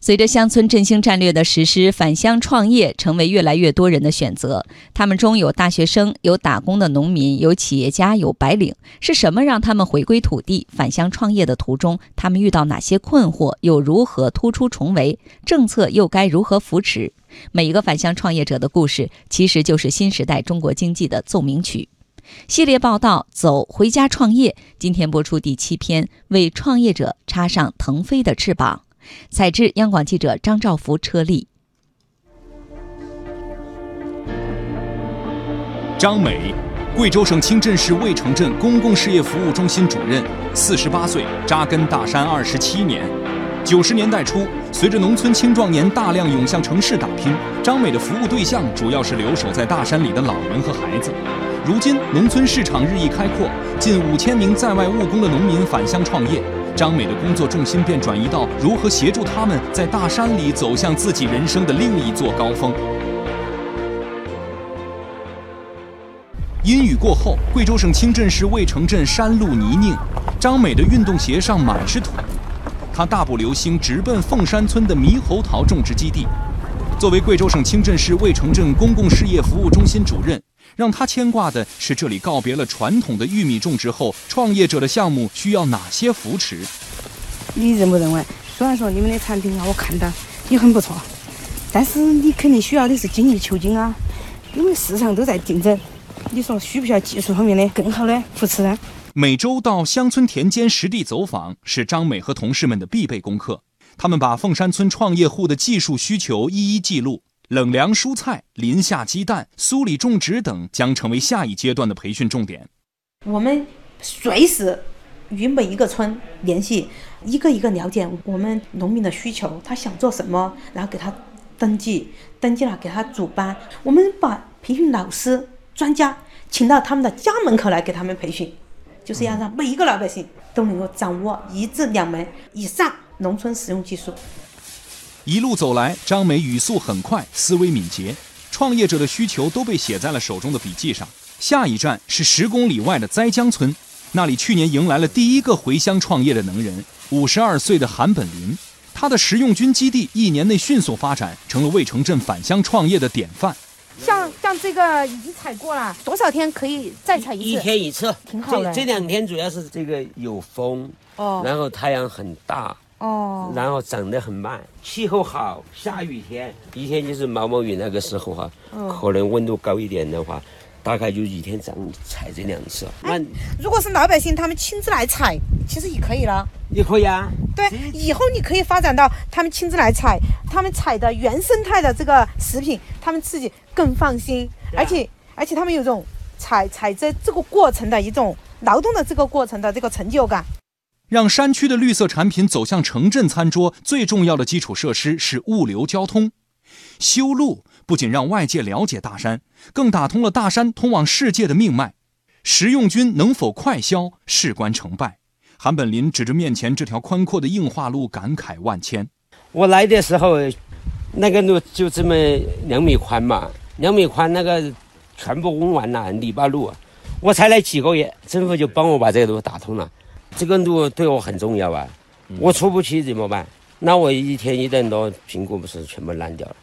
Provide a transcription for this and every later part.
随着乡村振兴战略的实施，返乡创业成为越来越多人的选择。他们中有大学生，有打工的农民，有企业家，有白领。是什么让他们回归土地、返乡创业的途中，他们遇到哪些困惑，又如何突出重围？政策又该如何扶持？每一个返乡创业者的故事，其实就是新时代中国经济的奏鸣曲。系列报道《走回家创业》，今天播出第七篇，为创业者插上腾飞的翅膀。采制：央广记者张兆福、车丽。张美，贵州省清镇市渭城镇公共事业服务中心主任，四十八岁，扎根大山二十七年。九十年代初，随着农村青壮年大量涌向城市打拼，张美的服务对象主要是留守在大山里的老人和孩子。如今，农村市场日益开阔，近五千名在外务工的农民返乡创业。张美的工作重心便转移到如何协助他们在大山里走向自己人生的另一座高峰。阴雨过后，贵州省清镇市渭城镇山路泥泞，张美的运动鞋上满是土。他大步流星直奔凤山村的猕猴桃种植基地。作为贵州省清镇市渭城镇公共事业服务中心主任。让他牵挂的是，这里告别了传统的玉米种植后，创业者的项目需要哪些扶持？你认不认为？虽然说你们的产品啊，我看到也很不错，但是你肯定需要的是精益求精啊，因为市场都在竞争。你说需不需要技术方面的更好的扶持呢？每周到乡村田间实地走访，是张美和同事们的必备功课。他们把凤山村创业户的技术需求一一记录。冷凉蔬菜、林下鸡蛋、苏里种植等将成为下一阶段的培训重点。我们随时与每一个村联系，一个一个了解我们农民的需求，他想做什么，然后给他登记，登记了给他组班。我们把培训老师、专家请到他们的家门口来给他们培训，就是要让每一个老百姓都能够掌握一至两门以上农村实用技术。一路走来，张梅语速很快，思维敏捷，创业者的需求都被写在了手中的笔记上。下一站是十公里外的栽江村，那里去年迎来了第一个回乡创业的能人，五十二岁的韩本林。他的食用菌基地一年内迅速发展，成了渭城镇返乡创业的典范。像像这个已经采过了，多少天可以再采一次？一天一次，挺好的。这两天主要是这个有风，哦，然后太阳很大。哦，然后长得很慢，气候好，下雨天，一天就是毛毛雨那个时候哈，可能温度高一点的话，大概就一天长采这两次。那如果是老百姓他们亲自来采，其实也可以了。也可以啊。对，以后你可以发展到他们亲自来采，他们采的原生态的这个食品，他们自己更放心，而且而且他们有种采采摘这个过程的一种劳动的这个过程的这个成就感。让山区的绿色产品走向城镇餐桌，最重要的基础设施是物流交通。修路不仅让外界了解大山，更打通了大山通往世界的命脉。食用菌能否快销，事关成败。韩本林指着面前这条宽阔的硬化路，感慨万千。我来的时候，那个路就这么两米宽嘛，两米宽，那个全部挖完了泥巴路。我才来几个月，政府就帮我把这个路打通了。这个路对我很重要啊，我出不去怎么办？那我一天一吨多苹果不是全部烂掉了？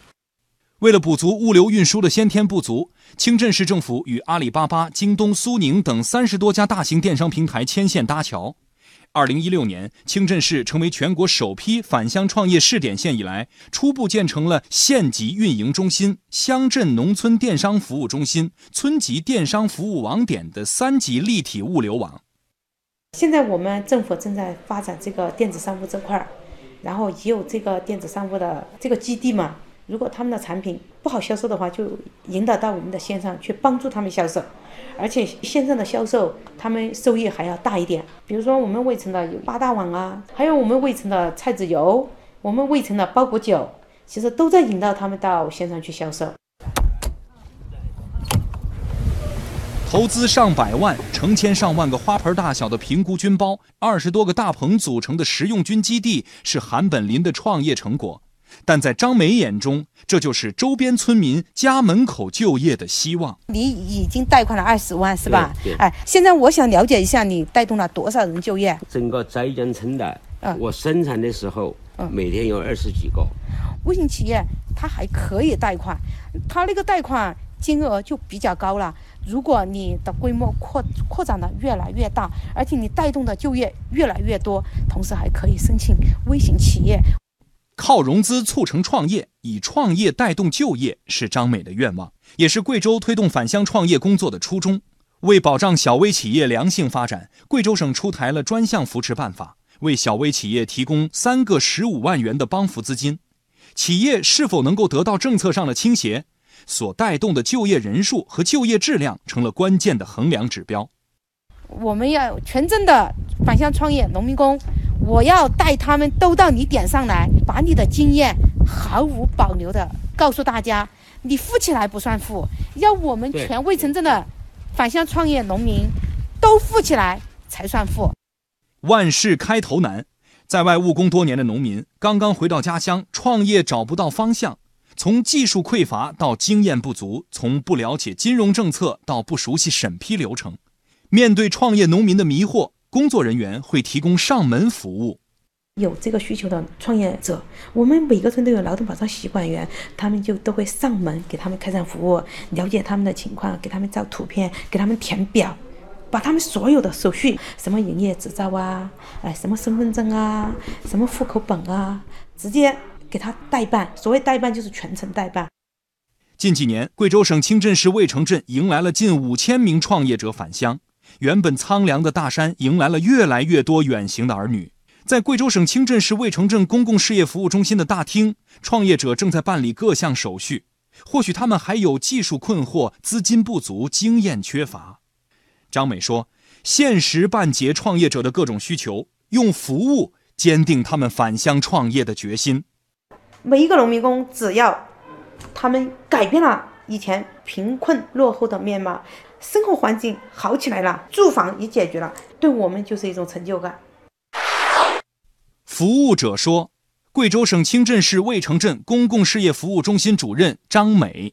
为了补足物流运输的先天不足，清镇市政府与阿里巴巴、京东、苏宁等三十多家大型电商平台牵线搭桥。二零一六年，清镇市成为全国首批返乡创业试点县以来，初步建成了县级运营中心、乡镇农村电商服务中心、村级电商服务网点的三级立体物流网。现在我们政府正在发展这个电子商务这块儿，然后也有这个电子商务的这个基地嘛。如果他们的产品不好销售的话，就引导到我们的线上去帮助他们销售，而且线上的销售他们收益还要大一点。比如说我们渭城的有八大网啊，还有我们渭城的菜籽油，我们渭城的包谷酒，其实都在引导他们到线上去销售。投资上百万、成千上万个花盆大小的评估菌包，二十多个大棚组成的食用菌基地，是韩本林的创业成果。但在张梅眼中，这就是周边村民家门口就业的希望。你已经贷款了二十万，是吧？对。哎，现在我想了解一下，你带动了多少人就业？整个翟江村的，我生产的时候嗯每天有二十几个。微型企业它还可以贷款，它那个贷款金额就比较高了。如果你的规模扩扩展的越来越大，而且你带动的就业越来越多，同时还可以申请微型企业。靠融资促成创业，以创业带动就业是张美的愿望，也是贵州推动返乡创业工作的初衷。为保障小微企业良性发展，贵州省出台了专项扶持办法，为小微企业提供三个十五万元的帮扶资金。企业是否能够得到政策上的倾斜，所带动的就业人数和就业质量成了关键的衡量指标。我们要全镇的返乡创业农民工，我要带他们都到你点上来，把你的经验毫无保留的告诉大家，你富起来不算富，要我们全魏城镇的返乡创业农民都富起来才算富。万事开头难，在外务工多年的农民刚刚回到家乡，创业找不到方向，从技术匮乏到经验不足，从不了解金融政策到不熟悉审批流程。面对创业农民的迷惑，工作人员会提供上门服务。有这个需求的创业者，我们每个村都有劳动保障习管员，他们就都会上门给他们开展服务，了解他们的情况，给他们照图片，给他们填表，把他们所有的手续，什么营业执照啊，哎，什么身份证啊，什么户口本啊，直接给他代办。所谓代办就是全程代办。近几年，贵州省清镇市魏城镇迎来了近五千名创业者返乡，原本苍凉的大山迎来了越来越多远行的儿女。在贵州省清镇市魏城镇公共事业服务中心的大厅，创业者正在办理各项手续。或许他们还有技术困惑、资金不足、经验缺乏。张美说：“现实办结创业者的各种需求，用服务坚定他们返乡创业的决心。”每一个农民工，只要他们改变了以前贫困落后的面貌，生活环境好起来了，住房也解决了，对我们就是一种成就感。服务者说：“贵州省清镇市魏城镇公共事业服务中心主任张美，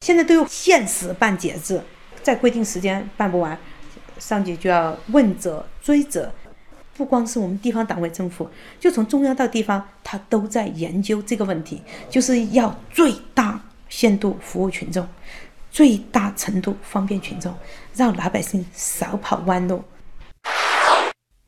现在都有限时办结制，在规定时间办不完，上级就要问责追责。不光是我们地方党委政府，就从中央到地方，他都在研究这个问题，就是要最大限度服务群众，最大程度方便群众，让老百姓少跑弯路。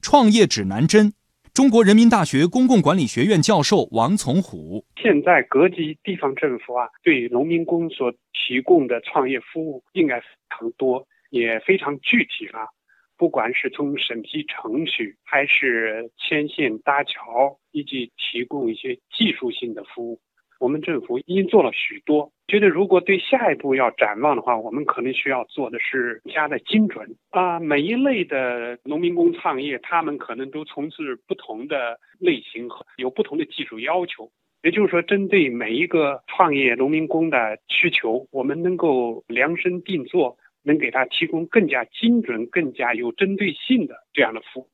创业指南针。”中国人民大学公共管理学院教授王从虎：现在各级地方政府啊，对农民工所提供的创业服务应该非常多，也非常具体了。不管是从审批程序，还是牵线搭桥，以及提供一些技术性的服务，我们政府已经做了许多。觉得如果对下一步要展望的话，我们可能需要做的是加的精准啊。每一类的农民工创业，他们可能都从事不同的类型和，有不同的技术要求。也就是说，针对每一个创业农民工的需求，我们能够量身定做，能给他提供更加精准、更加有针对性的这样的服务。